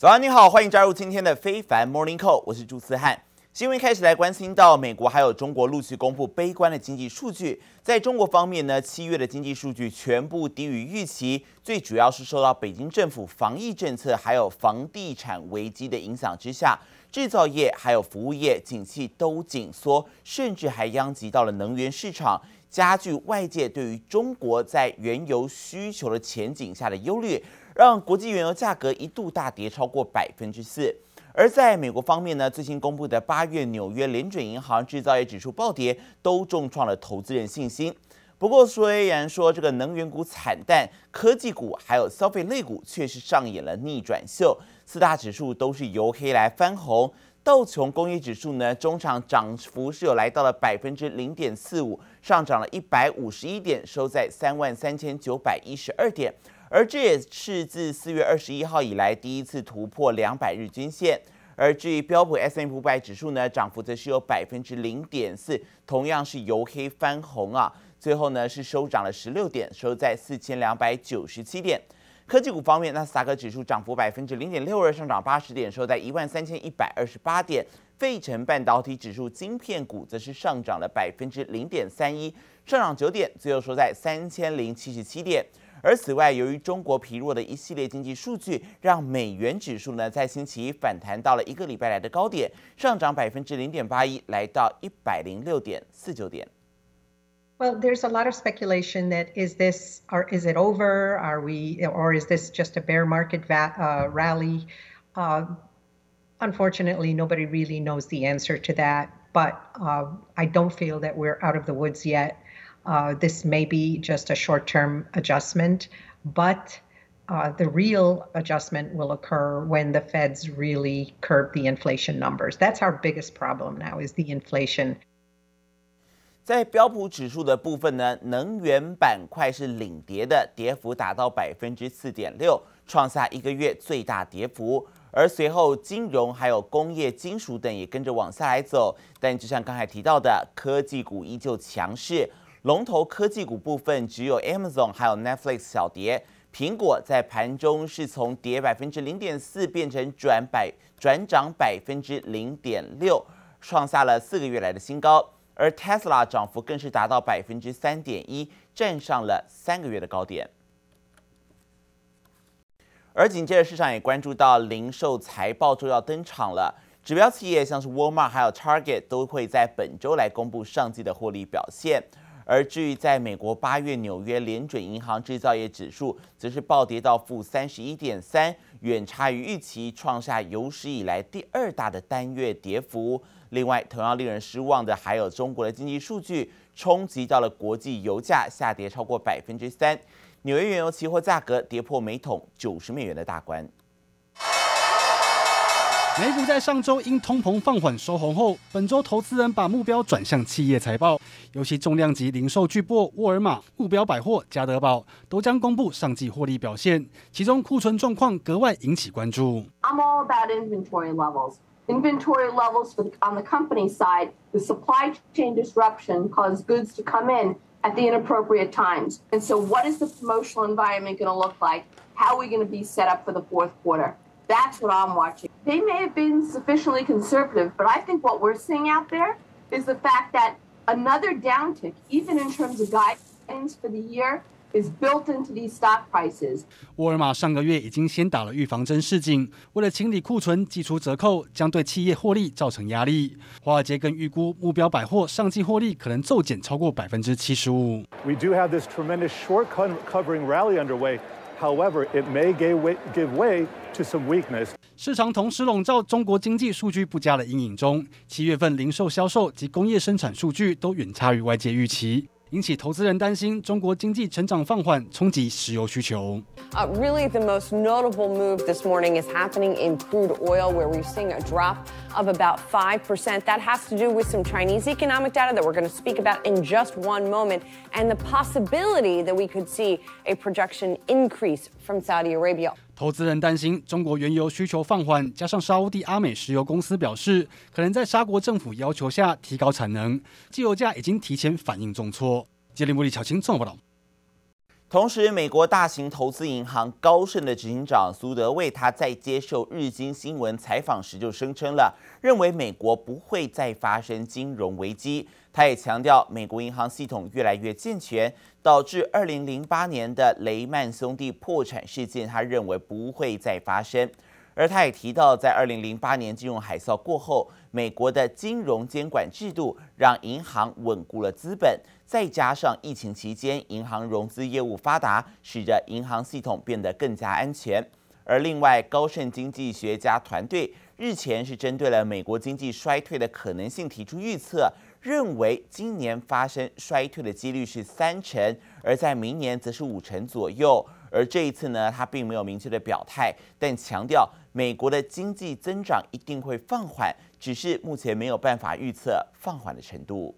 早安，你好，欢迎加入今天的非凡 Morning Call，我是朱思翰。新闻开始来关心到美国还有中国陆续公布悲观的经济数据。在中国方面呢，七月的经济数据全部低于预期，最主要是受到北京政府防疫政策还有房地产危机的影响之下，制造业还有服务业景气都紧缩，甚至还殃及到了能源市场，加剧外界对于中国在原油需求的前景下的忧虑。让国际原油价格一度大跌超过百分之四，而在美国方面呢，最新公布的八月纽约联准银行制造业指数暴跌，都重创了投资人信心。不过，虽然说这个能源股惨淡，科技股还有消费类股却是上演了逆转秀，四大指数都是由黑来翻红。道琼工业指数呢，中场涨幅是有来到了百分之零点四五，上涨了一百五十一点，收在三万三千九百一十二点。而这也是自四月二十一号以来第一次突破两百日均线。而至于标普 S&P 五百指数呢，涨幅则是有百分之零点四，同样是由黑翻红啊。最后呢是收涨了十六点，收在四千两百九十七点。科技股方面，纳斯达克指数涨幅百分之零点六二，上涨八十点，收在一万三千一百二十八点。费城半导体指数晶片股则是上涨了百分之零点三一，上涨九点，最后收在三千零七十七点。而此外，由于中国疲弱的一系列经济数据，让美元指数呢在星期一反弹到了一个礼拜来的高点，上涨百分之零点八一，来到一百零六点四九点。Well, there's a lot of speculation that is this or is it over? Are we or is this just a bear market va- uh, rally? Uh, unfortunately, nobody really knows the answer to that. But uh, I don't feel that we're out of the woods yet. Uh, this may be just a short term adjustment, but uh, the real adjustment will occur when the feds really curb the inflation numbers. That's our biggest problem now is the inflation. 在标普指数的部分呢，能源板块是领跌的，跌幅达到百分之四点六，创下一个月最大跌幅。而随后金融还有工业金属等也跟着往下来走，但就像刚才提到的，科技股依旧强势。 龙头科技股部分只有 Amazon 还有 Netflix 小跌，苹果在盘中是从跌百分之零点四变成转百转涨百分之零点六，创下了四个月来的新高。而 Tesla 涨幅更是达到百分之三点一，站上了三个月的高点。而紧接着市场也关注到零售财报周要登场了，指标企业像是 Walmart 还有 Target 都会在本周来公布上季的获利表现。而至于在美国八月纽约联准银行制造业指数，则是暴跌到负三十一点三，远差于预期，创下有史以来第二大的单月跌幅。另外，同样令人失望的还有中国的经济数据，冲击到了国际油价下跌超过百分之三，纽约原油期货价格跌破每桶九十美元的大关。美股在上周因通膨放缓收红后，本周投资人把目标转向企业财报，尤其重量级零售巨擘沃尔玛、目标百货、家得宝都将公布上季获利表现，其中库存状况格外引起关注。I'm all about inventory levels. Inventory levels for the, on the company side, the supply chain disruption caused goods to come in at the inappropriate times. And so what is the promotional environment going to look like? How are we going to be set up for the fourth quarter? That's what I'm watching. They may have been sufficiently conservative, but I think what we're seeing out there is the fact that another downtick, even in terms of guidance for the year, is built into these stock prices. 沃尔玛上个月已经先打了预防针示警，为了清理库存，祭出折扣，将对企业获利造成压力。华尔街更预估目标百货上季获利可能骤减超过百分之七十五。We do have this tremendous short covering rally underway. However, it may give way to some weakness. 市场同时笼罩中国经济数据不佳的阴影中，七月份零售销售及工业生产数据都远差于外界预期。引起投资人担心，中国经济成长放缓，冲击石油需求。Uh, really, the most notable move this morning is happening in crude oil, where we're seeing a drop of about 5%. That has to do with some Chinese economic data that we're going to speak about in just one moment, and the possibility that we could see a production increase from Saudi Arabia. 投资人担心中国原油需求放缓，加上沙乌地阿美石油公司表示，可能在沙国政府要求下提高产能，汽油价已经提前反应重挫。杰林布里巧清综合报道。同时，美国大型投资银行高盛的执行长苏德卫，他在接受日经新闻采访时就声称了，认为美国不会再发生金融危机。他也强调，美国银行系统越来越健全，导致二零零八年的雷曼兄弟破产事件，他认为不会再发生。而他也提到，在二零零八年金融海啸过后，美国的金融监管制度让银行稳固了资本。再加上疫情期间银行融资业务发达，使得银行系统变得更加安全。而另外，高盛经济学家团队日前是针对了美国经济衰退的可能性提出预测，认为今年发生衰退的几率是三成，而在明年则是五成左右。而这一次呢，他并没有明确的表态，但强调美国的经济增长一定会放缓，只是目前没有办法预测放缓的程度。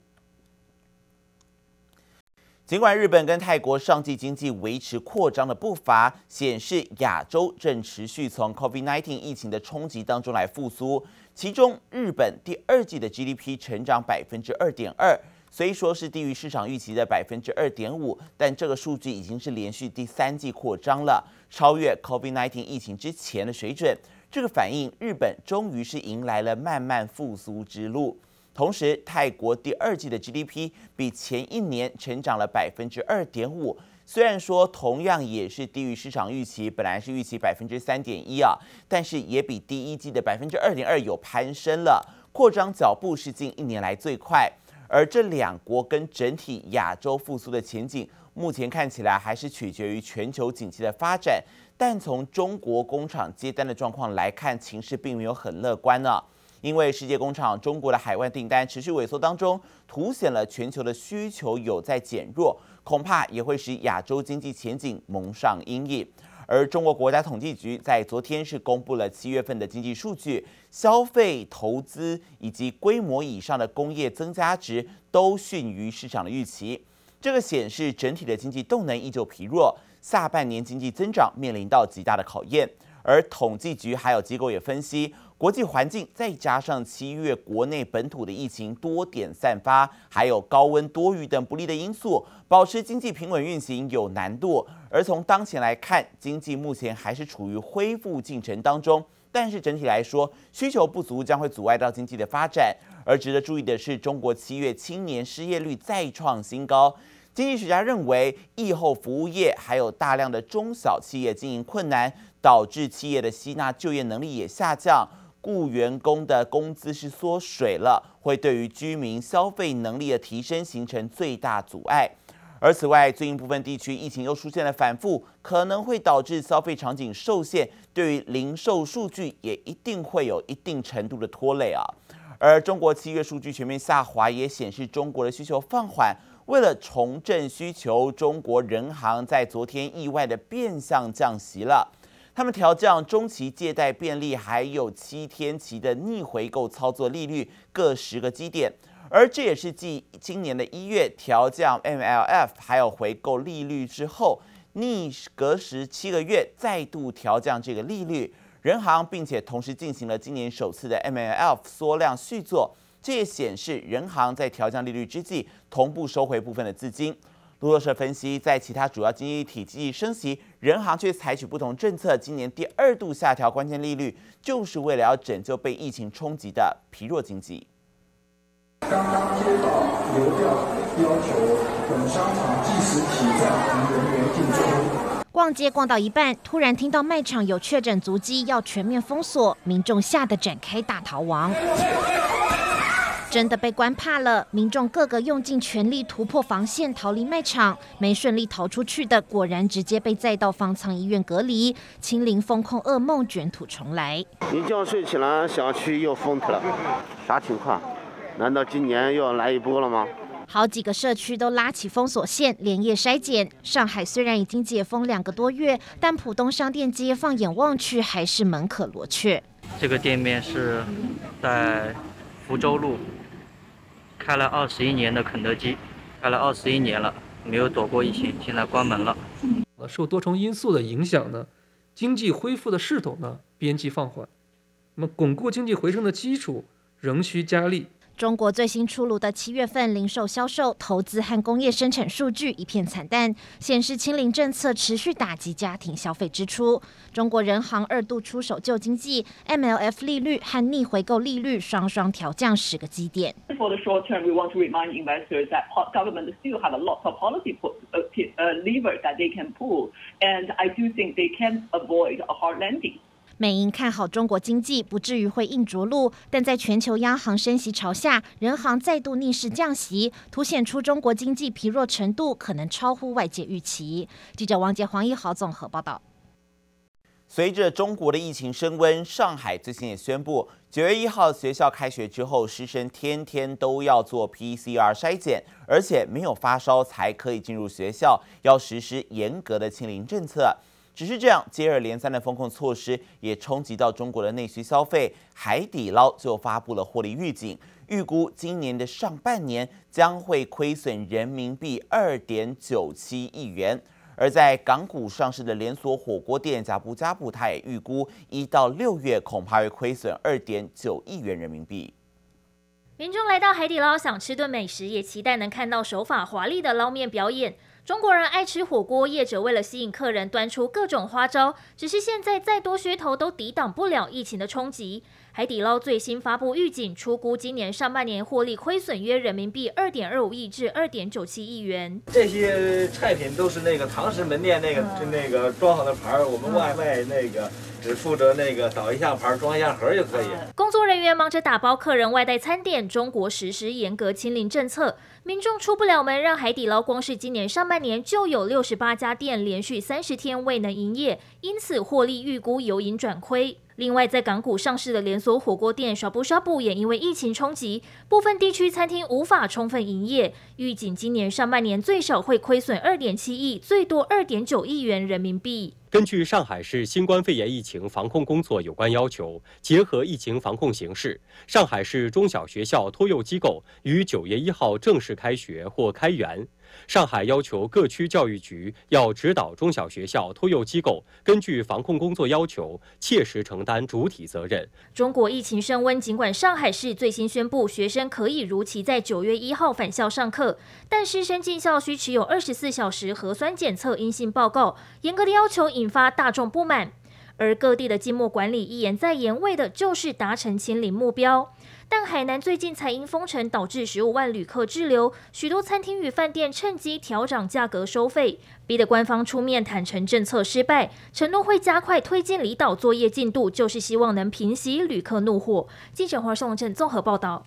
尽管日本跟泰国上季经济维持扩张的步伐，显示亚洲正持续从 COVID-19 疫情的冲击当中来复苏。其中，日本第二季的 GDP 成长百分之二点二，虽说是低于市场预期的百分之二点五，但这个数据已经是连续第三季扩张了，超越 COVID-19 疫情之前的水准。这个反映日本终于是迎来了慢慢复苏之路。同时，泰国第二季的 GDP 比前一年成长了百分之二点五，虽然说同样也是低于市场预期，本来是预期百分之三点一啊，但是也比第一季的百分之二点二有攀升了，扩张脚步是近一年来最快。而这两国跟整体亚洲复苏的前景，目前看起来还是取决于全球景气的发展，但从中国工厂接单的状况来看，情势并没有很乐观呢、因为世界工厂中国的海外订单持续萎缩当中，凸显了全球的需求有在减弱，恐怕也会使亚洲经济前景蒙上阴影。而中国国家统计局在昨天是公布了七月份的经济数据，消费、投资以及规模以上的工业增加值都逊于市场的预期，这个显示整体的经济动能依旧疲弱，下半年经济增长面临到极大的考验。而统计局还有机构也分析。国际环境再加上七月国内本土的疫情多点散发，还有高温多雨等不利的因素，保持经济平稳运行有难度。而从当前来看，经济目前还是处于恢复进程当中，但是整体来说，需求不足将会阻碍到经济的发展。而值得注意的是，中国七月青年失业率再创新高。经济学家认为，疫后服务业还有大量的中小企业经营困难，导致企业的吸纳就业能力也下降。雇员工的工资是缩水了，会对于居民消费能力的提升形成最大阻碍。而此外，最近部分地区疫情又出现了反复，可能会导致消费场景受限，对于零售数据也一定会有一定程度的拖累啊。而中国七月数据全面下滑，也显示中国的需求放缓。为了重振需求，中国人行在昨天意外的变相降息了。他们调降中期借贷便利，还有七天期的逆回购操作利率各十个基点，而这也是继今年的一月调降 MLF 还有回购利率之后，逆隔时七个月再度调降这个利率。人行并且同时进行了今年首次的 MLF 缩量续作，这也显示人行在调降利率之际，同步收回部分的资金。路透社分析，在其他主要经济体积极升息，人行却采取不同政策。今年第二度下调关键利率，就是为了要拯救被疫情冲击的疲弱经济。刚刚接到流调，要求本商场即时起暂人员进出。逛街逛到一半，突然听到卖场有确诊足迹，要全面封锁，民众吓得展开大逃亡。真的被关怕了，民众个个用尽全力突破防线逃离卖场，没顺利逃出去的，果然直接被载到方舱医院隔离。清零封控噩梦卷土重来，一觉睡起来，小区又封了，啥情况？难道今年又要来一波了吗？好几个社区都拉起封锁线，连夜筛检。上海虽然已经解封两个多月，但浦东商店街放眼望去还是门可罗雀。这个店面是在福州路。开了二十一年的肯德基，开了二十一年了，没有躲过疫情，现在关门了。呃受多重因素的影响呢，经济恢复的势头呢边际放缓，那么巩固经济回升的基础仍需加力。中国最新出炉的七月份零售销售、投资和工业生产数据一片惨淡，显示清零政策持续打击家庭消费支出。中国人行二度出手救经济，MLF 利率和逆回购利率双双调降十个基点。美银看好中国经济不至于会硬着陆，但在全球央行升息潮下，人行再度逆势降息，凸显出中国经济疲弱程度可能超乎外界预期。记者王杰、黄一豪综合报道。随着中国的疫情升温，上海最近也宣布，九月一号学校开学之后，师生天天都要做 PCR 筛检，而且没有发烧才可以进入学校，要实施严格的清零政策。只是这样，接二连三的封控措施也冲击到中国的内需消费。海底捞就发布了获利预警，预估今年的上半年将会亏损人民币二点九七亿元。而在港股上市的连锁火锅店呷哺呷哺，他也预估一到六月恐怕会亏损二点九亿元人民币。民众来到海底捞想吃顿美食，也期待能看到手法华丽的捞面表演。中国人爱吃火锅，业者为了吸引客人，端出各种花招。只是现在再多噱头都抵挡不了疫情的冲击。海底捞最新发布预警，出估今年上半年获利亏损约人民币二点二五亿至二点九七亿元。这些菜品都是那个堂食门店那个就那个装好的牌儿，我们外卖那个只负责那个倒一下盘装一下盒就可以。工作人员忙着打包客人外带餐点。中国实施严格清零政策。民众出不了门，让海底捞光是今年上半年就有六十八家店连续三十天未能营业，因此获利预估由盈转亏。另外，在港股上市的连锁火锅店刷不刷不也因为疫情冲击，部分地区餐厅无法充分营业，预计今年上半年最少会亏损二点七亿，最多二点九亿元人民币。根据上海市新冠肺炎疫情防控工作有关要求，结合疫情防控形势，上海市中小学校托幼机构于九月一号正式开学或开园。上海要求各区教育局要指导中小学校托幼机构根据防控工作要求，切实承担主体责任。中国疫情升温，尽管上海市最新宣布学生可以如期在九月一号返校上课，但师生进校需持有二十四小时核酸检测阴性报告，严格的要求引发大众不满。而各地的静默管理一言再言，为的就是达成清零目标。但海南最近才因封城导致十五万旅客滞留，许多餐厅与饭店趁机调涨价格收费，逼得官方出面坦承政策失败，承诺会加快推进离岛作业进度，就是希望能平息旅客怒火。记者黄颂正综合报道。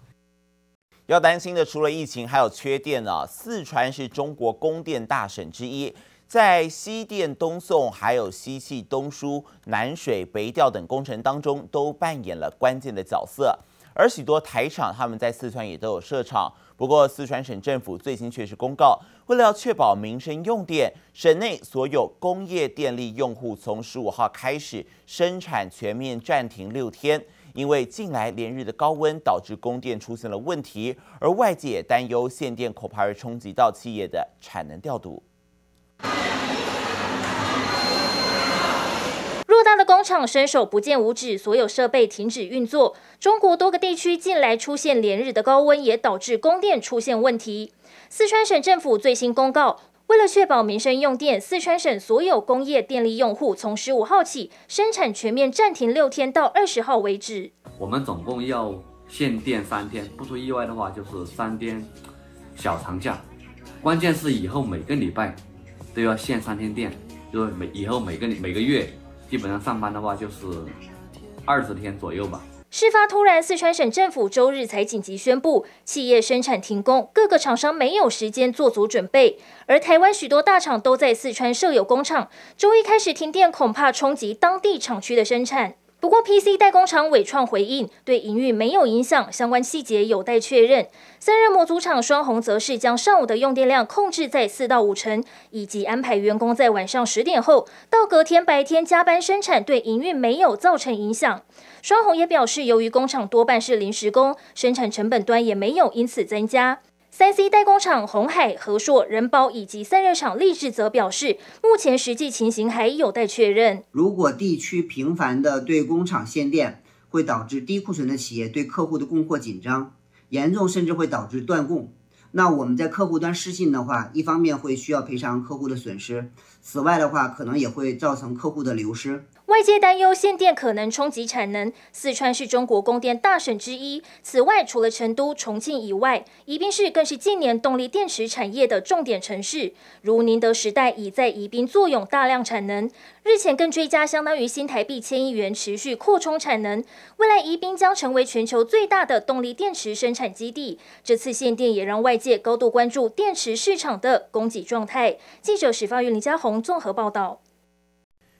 要担心的除了疫情，还有缺电啊！四川是中国供电大省之一，在西电东送、还有西气东输、南水北调等工程当中，都扮演了关键的角色。而许多台厂，他们在四川也都有设厂。不过，四川省政府最新却是公告，为了要确保民生用电，省内所有工业电力用户从十五号开始生产全面暂停六天，因为近来连日的高温导致供电出现了问题，而外界也担忧限电恐怕会冲击到企业的产能调度。偌大的工厂伸手不见五指，所有设备停止运作。中国多个地区近来出现连日的高温，也导致供电出现问题。四川省政府最新公告，为了确保民生用电，四川省所有工业电力用户从十五号起生产全面暂停六天，到二十号为止。我们总共要限电三天，不出意外的话就是三天小长假。关键是以后每个礼拜都要限三天电，就是每以后每个每个月。基本上上班的话就是二十天左右吧。事发突然，四川省政府周日才紧急宣布企业生产停工，各个厂商没有时间做足准备。而台湾许多大厂都在四川设有工厂，周一开始停电，恐怕冲击当地厂区的生产。不过，PC 代工厂伟创回应，对营运没有影响，相关细节有待确认。散热模组厂双红则是将上午的用电量控制在四到五成，以及安排员工在晚上十点后到隔天白天加班生产，对营运没有造成影响。双红也表示，由于工厂多半是临时工，生产成本端也没有因此增加。三 C 代工厂鸿海、和硕、仁宝以及散热厂力智则表示，目前实际情形还有待确认。如果地区频繁的对工厂限电，会导致低库存的企业对客户的供货紧张。严重甚至会导致断供。那我们在客户端失信的话，一方面会需要赔偿客户的损失，此外的话，可能也会造成客户的流失。外界担忧限电可能冲击产能。四川是中国供电大省之一，此外，除了成都、重庆以外，宜宾市更是近年动力电池产业的重点城市。如宁德时代已在宜宾坐拥大量产能，日前更追加相当于新台币千亿元，持续扩充产能。未来宜宾将成为全球最大的动力电池生产基地。这次限电也让外界高度关注电池市场的供给状态。记者史发云、林家宏综合报道。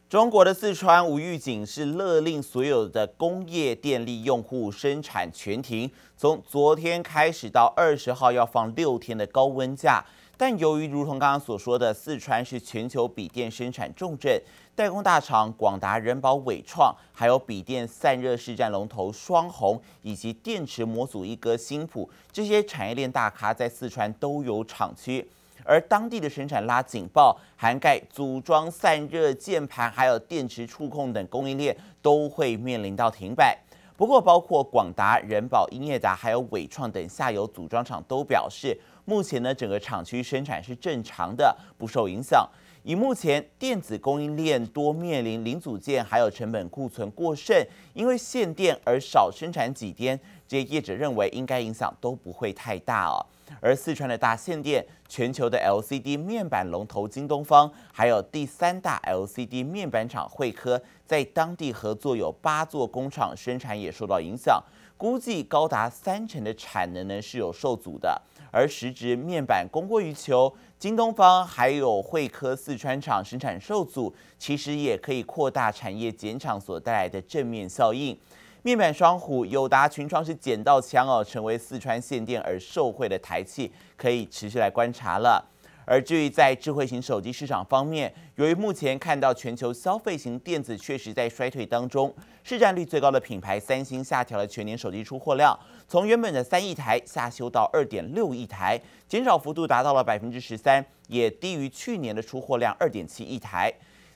中国的四川无预警是勒令所有的工业电力用户生产全停，从昨天开始到二十号要放六天的高温假。但由于如同刚刚所说的，四川是全球笔电生产重镇，代工大厂广达、人保、纬创，还有笔电散热市占龙头双红，以及电池模组一哥新普，这些产业链大咖在四川都有厂区。而当地的生产拉警报，涵盖组装、散热、键盘，还有电池触控等供应链都会面临到停摆。不过，包括广达、仁宝、英业达还有纬创等下游组装厂都表示，目前呢整个厂区生产是正常的，不受影响。以目前电子供应链多面临零组件还有成本库存过剩，因为限电而少生产几天，这些业者认为应该影响都不会太大哦。而四川的大限电，全球的 LCD 面板龙头京东方，还有第三大 LCD 面板厂慧科，在当地合作有八座工厂，生产也受到影响，估计高达三成的产能呢是有受阻的。而时值面板供过于求，京东方还有惠科四川厂生产受阻，其实也可以扩大产业减厂所带来的正面效应。面板双虎友达、群创是捡到枪哦，成为四川限电而受惠的台企，可以持续来观察了。而至于在智慧型手机市场方面，由于目前看到全球消费型电子确实在衰退当中，市占率最高的品牌三星下调了全年手机出货量，从原本的三亿台下修到二点六亿台，减少幅度达到了百分之十三，也低于去年的出货量二点七亿台。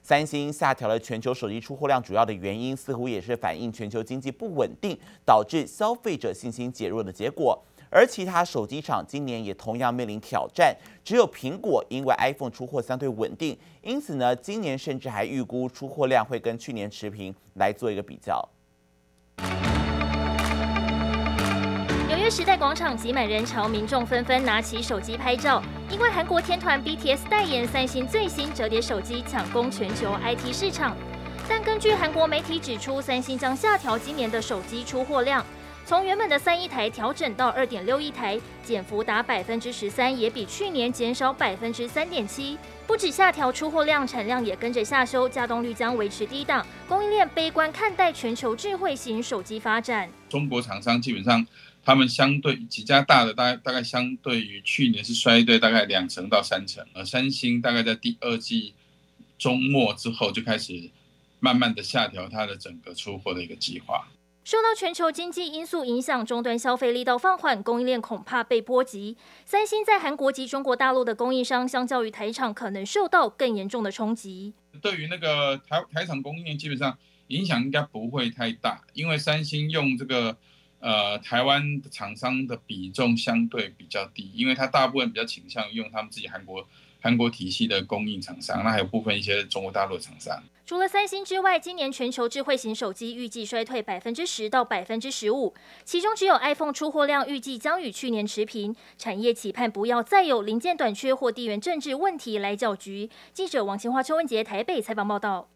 三星下调了全球手机出货量，主要的原因似乎也是反映全球经济不稳定，导致消费者信心减弱的结果。而其他手机厂今年也同样面临挑战，只有苹果因为 iPhone 出货相对稳定，因此呢，今年甚至还预估出货量会跟去年持平，来做一个比较。时代广场挤满人潮，民众纷纷拿起手机拍照。因为韩国天团 BTS 代言三星最新折叠手机，抢攻全球 IT 市场。但根据韩国媒体指出，三星将下调今年的手机出货量，从原本的三亿台调整到二点六亿台，减幅达百分之十三，也比去年减少百分之三点七。不止下调出货量，产量也跟着下修，稼动率将维持低档。供应链悲观看待全球智慧型手机发展。中国厂商基本上。他们相对几家大的大概大概相对于去年是衰退大概两成到三成，而三星大概在第二季中末之后就开始慢慢的下调它的整个出货的一个计划。受到全球经济因素影响，终端消费力道放缓，供应链恐怕被波及。三星在韩国及中国大陆的供应商，相较于台厂，可能受到更严重的冲击。对于那个台台厂供应链，基本上影响应该不会太大，因为三星用这个。呃，台湾厂商的比重相对比较低，因为它大部分比较倾向用他们自己韩国韩国体系的供应厂商，那还有部分一些中国大陆厂商。除了三星之外，今年全球智慧型手机预计衰退百分之十到百分之十五，其中只有 iPhone 出货量预计将与去年持平。产业期盼不要再有零件短缺或地缘政治问题来搅局。记者王清华、邱文杰台北采访报道。